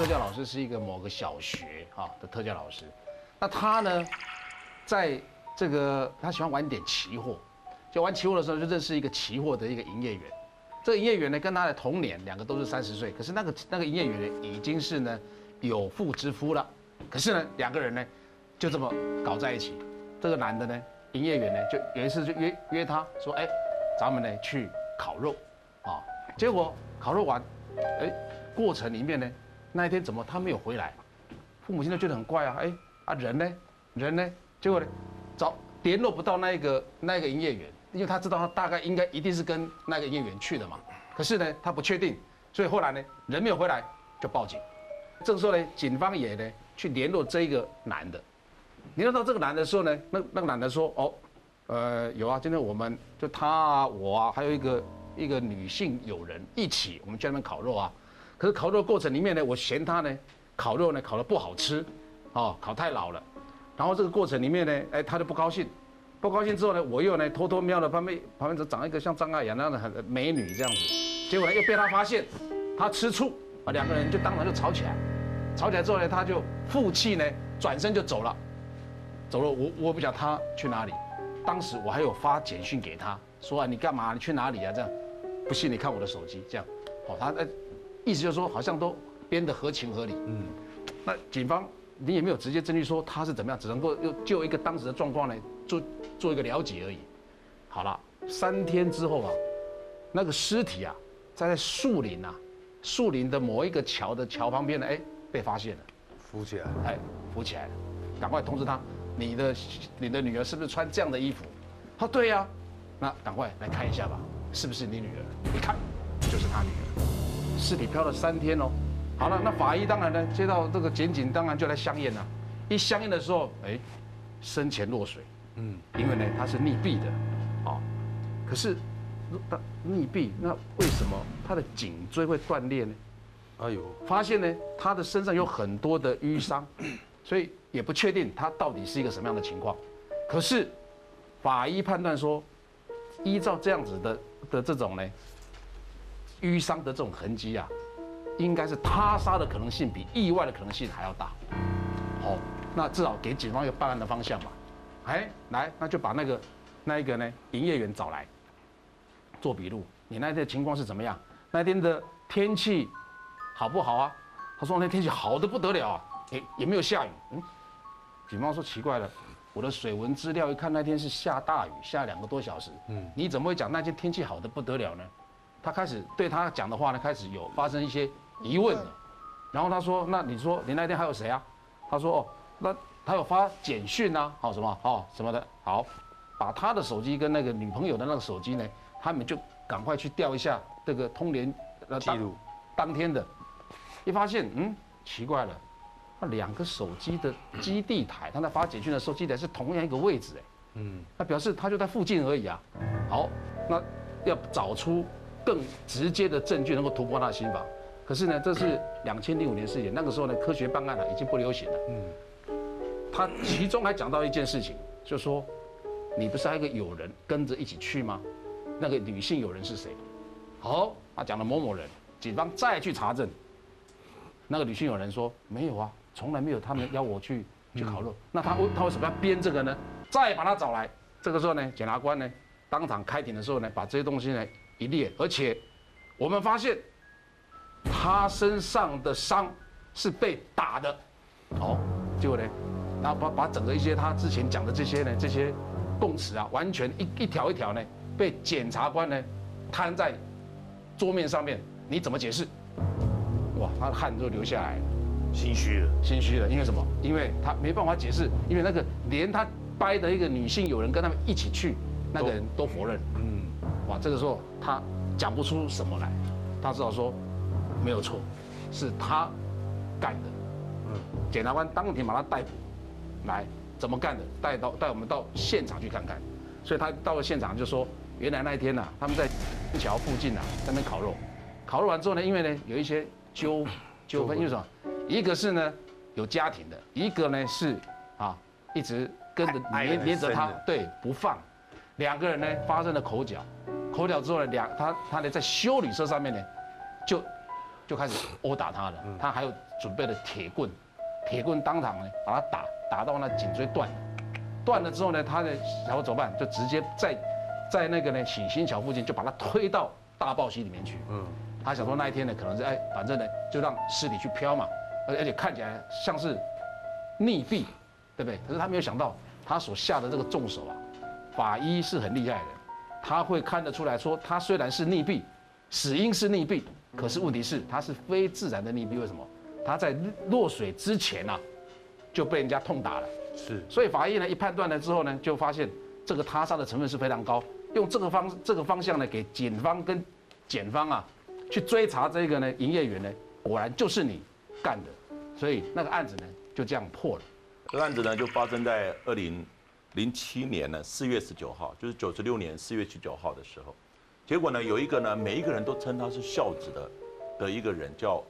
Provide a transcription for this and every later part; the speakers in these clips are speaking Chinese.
特教老师是一个某个小学哈的特教老师，那他呢，在这个他喜欢玩点期货，就玩期货的时候就认识一个期货的一个营业员，这个营业员呢跟他的同年，两个都是三十岁，可是那个那个营业员呢已经是呢有妇之夫了，可是呢两个人呢就这么搞在一起，这个男的呢营业员呢就有一次就约约他说，哎，咱们呢去烤肉，啊，结果烤肉完，哎，过程里面呢。那一天怎么他没有回来？父母亲都觉得很怪啊！哎啊人呢？人呢？结果呢？找联络不到那一个那一个营业员，因为他知道他大概应该一定是跟那个营业员去的嘛。可是呢，他不确定，所以后来呢，人没有回来就报警。这个时候呢，警方也呢去联络这一个男的。联络到这个男的时候呢，那那个男的说：“哦，呃，有啊，今天我们就他啊，我啊，还有一个一个女性友人一起，我们去那边烤肉啊。”可是烤肉过程里面呢，我嫌他呢烤肉呢烤的不好吃，哦，烤太老了。然后这个过程里面呢，哎，他就不高兴，不高兴之后呢，我又呢偷偷瞄了旁边旁边长一个像张爱雅那样的很美女这样子，结果呢又被他发现，他吃醋啊，两个人就当场就吵起来。吵起来之后呢，他就负气呢转身就走了，走了我我不讲他去哪里。当时我还有发简讯给他说啊，你干嘛？你去哪里啊？这样，不信你看我的手机，这样，哦，他呃。意思就是说，好像都编得合情合理。嗯，那警方你也没有直接证据说他是怎么样，只能够又就一个当时的状况呢，做做一个了解而已。好了，三天之后啊，那个尸体啊，在树林啊，树林的某一个桥的桥旁边呢，哎，被发现了，浮起来，哎，浮起来了，赶快通知他，你的你的女儿是不是穿这样的衣服？他说对呀，那赶快来看一下吧，是不是你女儿？一看就是他女儿。尸体漂了三天哦，好了，那法医当然呢，接到这个检警当然就来相验了。一相验的时候，哎，生前落水，嗯，因为呢他是溺毙的，哦，可是，溺毙那为什么他的颈椎会断裂呢？哎呦，发现呢他的身上有很多的淤伤，所以也不确定他到底是一个什么样的情况。可是，法医判断说，依照这样子的的这种呢。淤伤的这种痕迹啊，应该是他杀的可能性比意外的可能性还要大。好，那至少给警方一个办案的方向嘛。哎，来，那就把那个那一个呢营业员找来做笔录。你那天的情况是怎么样？那天的天气好不好啊？他说那天天气好的不得了啊，哎也没有下雨。嗯，警方说奇怪了，我的水文资料一看那天是下大雨，下两个多小时。嗯，你怎么会讲那天天气好的不得了呢？他开始对他讲的话呢，开始有发生一些疑问了。然后他说：“那你说你那天还有谁啊？”他说：“哦，那他有发简讯啊，好什么，好什么的。好，把他的手机跟那个女朋友的那个手机呢，他们就赶快去调一下这个通联记录。当天的，一发现，嗯，奇怪了，那两个手机的基地台，他在发简讯的时候，基地台是同样一个位置，哎，嗯，那表示他就在附近而已啊。好，那要找出。更直接的证据能够突破他的心房，可是呢，这是两千零五年事件，那个时候呢，科学办案了已经不流行了。嗯，他其中还讲到一件事情，就说，你不是还有个友人跟着一起去吗？那个女性友人是谁？好，他讲了某某人，警方再去查证，那个女性友人说没有啊，从来没有他们邀我去去烤肉。那他为他为什么要编这个呢？再把他找来，这个时候呢，检察官呢当场开庭的时候呢，把这些东西呢。一列，而且我们发现他身上的伤是被打的，哦，结果呢，然后把把整个一些他之前讲的这些呢，这些供词啊，完全一一条一条呢，被检察官呢摊在桌面上面，你怎么解释？哇，他的汗都流下来了，心虚了，心虚了，因为什么？因为他没办法解释，因为那个连他掰的一个女性友人跟他们一起去，那个人都否认。嗯哇，这个时候他讲不出什么来，他只好说没有错，是他干的。嗯，检察官当庭把他逮捕，来怎么干的？带到带我们到现场去看看。所以他到了现场就说，原来那一天呢，他们在桥附近啊，在那边烤肉，烤肉完之后呢，因为呢有一些纠纠纷，因为什么？一个是呢有家庭的，一个呢是啊一直跟着黏黏着他，对不放，两个人呢发生了口角。口角之后呢，两他他呢在修理车上面呢，就就开始殴打他了。他还有准备了铁棍，铁棍当场呢把他打打到那颈椎断了，断了之后呢，他的然后怎么办？就直接在在那个呢喜新桥附近就把他推到大豹溪里面去。嗯，他想说那一天呢可能是哎，反正呢就让尸体去漂嘛，而而且看起来像是溺毙，对不对？可是他没有想到他所下的这个重手啊，法医是很厉害的，他会看得出来说他虽然是溺毙，死因是溺毙，可是问题是他是非自然的溺毙，为什么？他在落水之前啊就被人家痛打了。是，所以法医呢一判断了之后呢，就发现这个他杀的成分是非常高，用这个方这个方向呢，给警方跟检方啊去追查这个呢营业员呢，果然就是你干的，所以那个案子呢就这样破了。这个案子呢就发生在二零零七年呢四月十九号，就是九十六年四月十九号的时候，结果呢有一个呢每一个人都称他是孝子的的一个人叫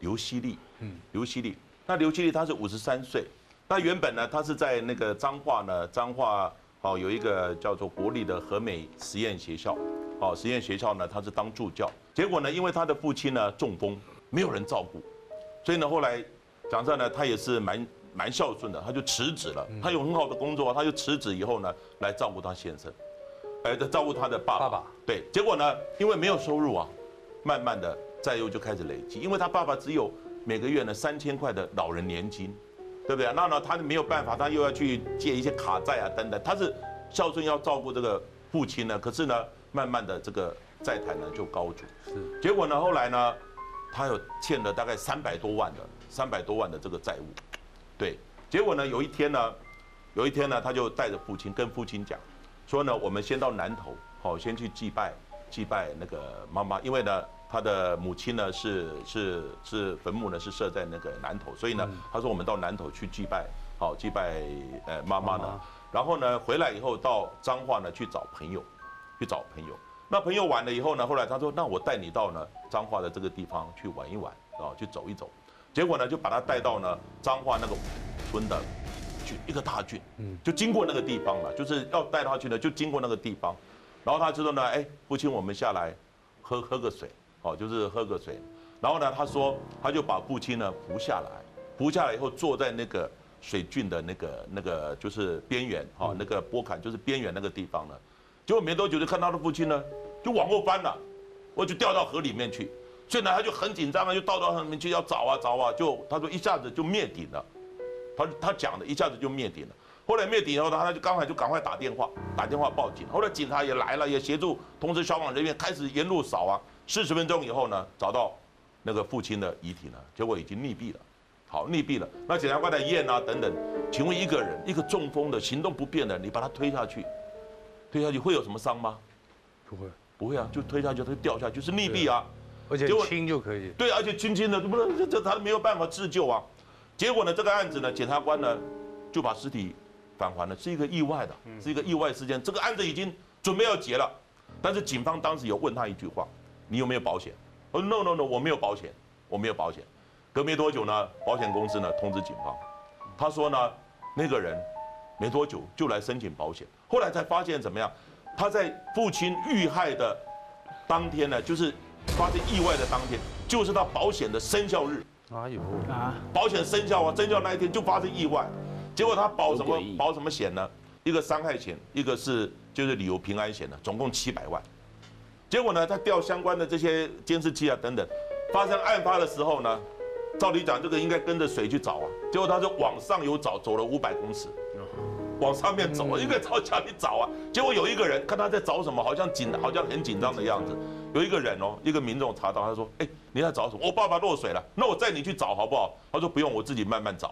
刘希利，嗯，刘希利，那刘希利他是五十三岁。那原本呢，他是在那个彰化呢，彰化哦有一个叫做国立的和美实验学校，哦实验学校呢，他是当助教。结果呢，因为他的父亲呢中风，没有人照顾，所以呢后来讲真呢，他也是蛮蛮孝顺的，他就辞职了。他有很好的工作，他就辞职以后呢，来照顾他先生，哎，照顾他的爸爸。爸爸对，结果呢，因为没有收入啊，慢慢的债务就开始累积，因为他爸爸只有每个月呢三千块的老人年金。对不对？那呢，他没有办法，他又要去借一些卡债啊，等等。他是孝顺要照顾这个父亲呢，可是呢，慢慢的这个债台呢就高筑。是。结果呢，后来呢，他有欠了大概三百多万的三百多万的这个债务。对。结果呢，有一天呢，有一天呢，他就带着父亲跟父亲讲，说呢，我们先到南头，好，先去祭拜祭拜那个妈妈，因为呢。他的母亲呢是是是坟墓呢是设在那个南头，所以呢他说我们到南头去祭拜，好祭拜呃妈妈呢，然后呢回来以后到彰化呢去找朋友，去找朋友。那朋友完了以后呢，后来他说那我带你到呢彰化的这个地方去玩一玩啊，去走一走。结果呢就把他带到呢彰化那个村的郡一个大郡，嗯，就经过那个地方了，就是要带他去呢就经过那个地方，然后他就说呢哎父亲我们下来喝喝个水。哦，就是喝个水，然后呢，他说他就把父亲呢扶下来，扶下来以后坐在那个水郡的那个那个就是边缘，哈，那个波坎就是边缘那个地方呢，结果没多久就看他的父亲呢就往后翻了，我就掉到河里面去，所以呢他就很紧张啊，就到到上面去要找啊找啊，就他说一下子就灭顶了，他他讲的一下子就灭顶了，后来灭顶以后呢，他就刚才就赶快打电话打电话报警，后来警察也来了，也协助同时消防人员开始沿路扫啊。四十分钟以后呢，找到那个父亲的遗体呢，结果已经溺毙了。好，溺毙了。那检察官来验啊，等等。请问一个人，一个中风的、行动不便的，你把他推下去，推下去会有什么伤吗？不会，不会啊，就推下去，他就掉下去，是溺毙啊。而且轻就可以。对，而且轻轻的，不能这这他没有办法自救啊。结果呢，这个案子呢，检察官呢就把尸体返还了，是一个意外的，是一个意外事件。这个案子已经准备要结了，但是警方当时有问他一句话。你有没有保险？我说 no no no，我没有保险，我没有保险。隔没多久呢，保险公司呢通知警方，他说呢，那个人没多久就来申请保险，后来才发现怎么样？他在父亲遇害的当天呢，就是发生意外的当天，就是他保险的生效日。哎呦啊！保险生效啊，生效那一天就发生意外，结果他保什么保什么险呢？一个伤害险，一个是就是旅游平安险的，总共七百万。结果呢，他调相关的这些监视器啊等等，发生案发的时候呢，照理讲这个应该跟着水去找啊，结果他是往上游找，走了五百公尺，往上面走，应该朝家里找啊。结果有一个人看他在找什么，好像紧，好像很紧张的样子。有一个人哦，一个民众查到，他说：“哎，你在找什么？我爸爸落水了，那我载你去找好不好？”他说：“不用，我自己慢慢找。”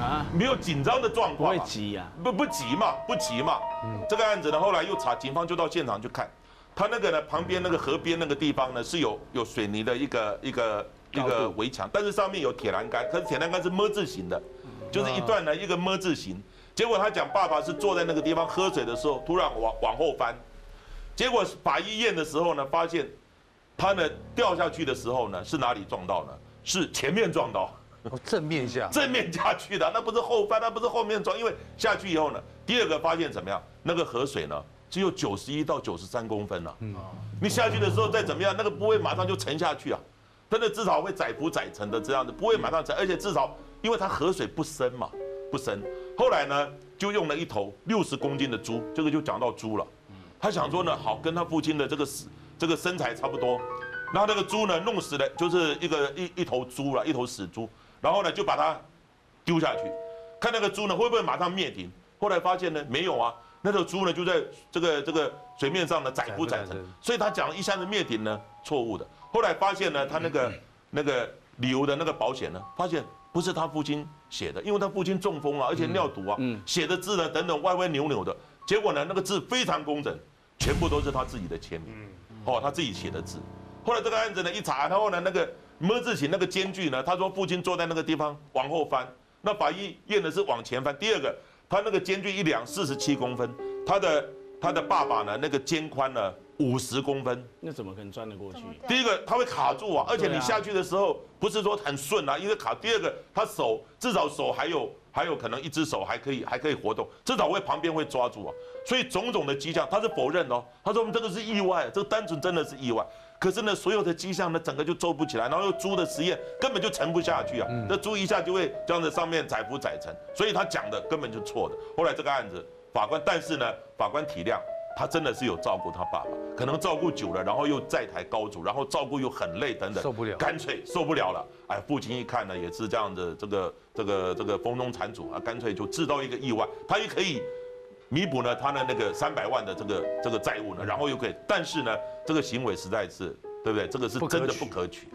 啊，没有紧张的状况，不会急呀，不不急嘛，不急嘛。嗯，这个案子呢，后来又查，警方就到现场去看。他那个呢，旁边那个河边那个地方呢，是有有水泥的一个一个一个围墙，但是上面有铁栏杆，可是铁栏杆是么字形的，就是一段呢一个么字形。结果他讲爸爸是坐在那个地方喝水的时候，突然往往后翻，结果法医验的时候呢，发现他呢掉下去的时候呢，是哪里撞到呢？是前面撞到，正面下，正面下去的，那不是后翻，那不是后面撞，因为下去以后呢，第二个发现怎么样？那个河水呢？只有九十一到九十三公分了，你下去的时候再怎么样，那个不会马上就沉下去啊，真的至少会载浮载沉的这样子，不会马上沉，而且至少因为它河水不深嘛，不深。后来呢，就用了一头六十公斤的猪，这个就讲到猪了。他想说呢，好跟他父亲的这个死这个身材差不多，然后那个猪呢弄死了，就是一个一一头猪了，一头死猪，然后呢就把它丢下去，看那个猪呢会不会马上灭顶。后来发现呢没有啊，那头猪呢就在这个这个水面上呢载浮载沉，所以他讲一下子灭顶呢错误的。后来发现呢他那个那个旅游的那个保险呢，发现不是他父亲写的，因为他父亲中风啊，而且尿毒啊，写的字呢等等歪歪扭扭的，结果呢那个字非常工整，全部都是他自己的签名，哦他自己写的字。后来这个案子呢一查，然后呢那个么字形那个间距呢，他说父亲坐在那个地方往后翻，那法医验的是往前翻。第二个。他那个间距一量四十七公分，他的他的爸爸呢，那个肩宽呢五十公分，那怎么可能钻得过去？第一个他会卡住啊，而且你下去的时候不是说很顺啊，因为卡。第二个他手至少手还有还有可能一只手还可以还可以活动，至少会旁边会抓住啊，所以种种的迹象他是否认哦，他说我们这个是意外，这个单纯真的是意外。可是呢，所有的迹象呢，整个就做不起来，然后又猪的实验根本就沉不下去啊，那猪一下就会这样子上面载浮载沉，所以他讲的根本就错的。后来这个案子法官，但是呢，法官体谅他真的是有照顾他爸爸，可能照顾久了，然后又债台高筑，然后照顾又很累等等，受不了，干脆受不了了。哎，父亲一看呢，也是这样的，这个这个这个风中残烛啊，干脆就制造一个意外，他也可以弥补呢他的那个三百万的这个这个债务呢，然后又可以，但是呢，这个行为实在是。对不对？这个是真的不可取。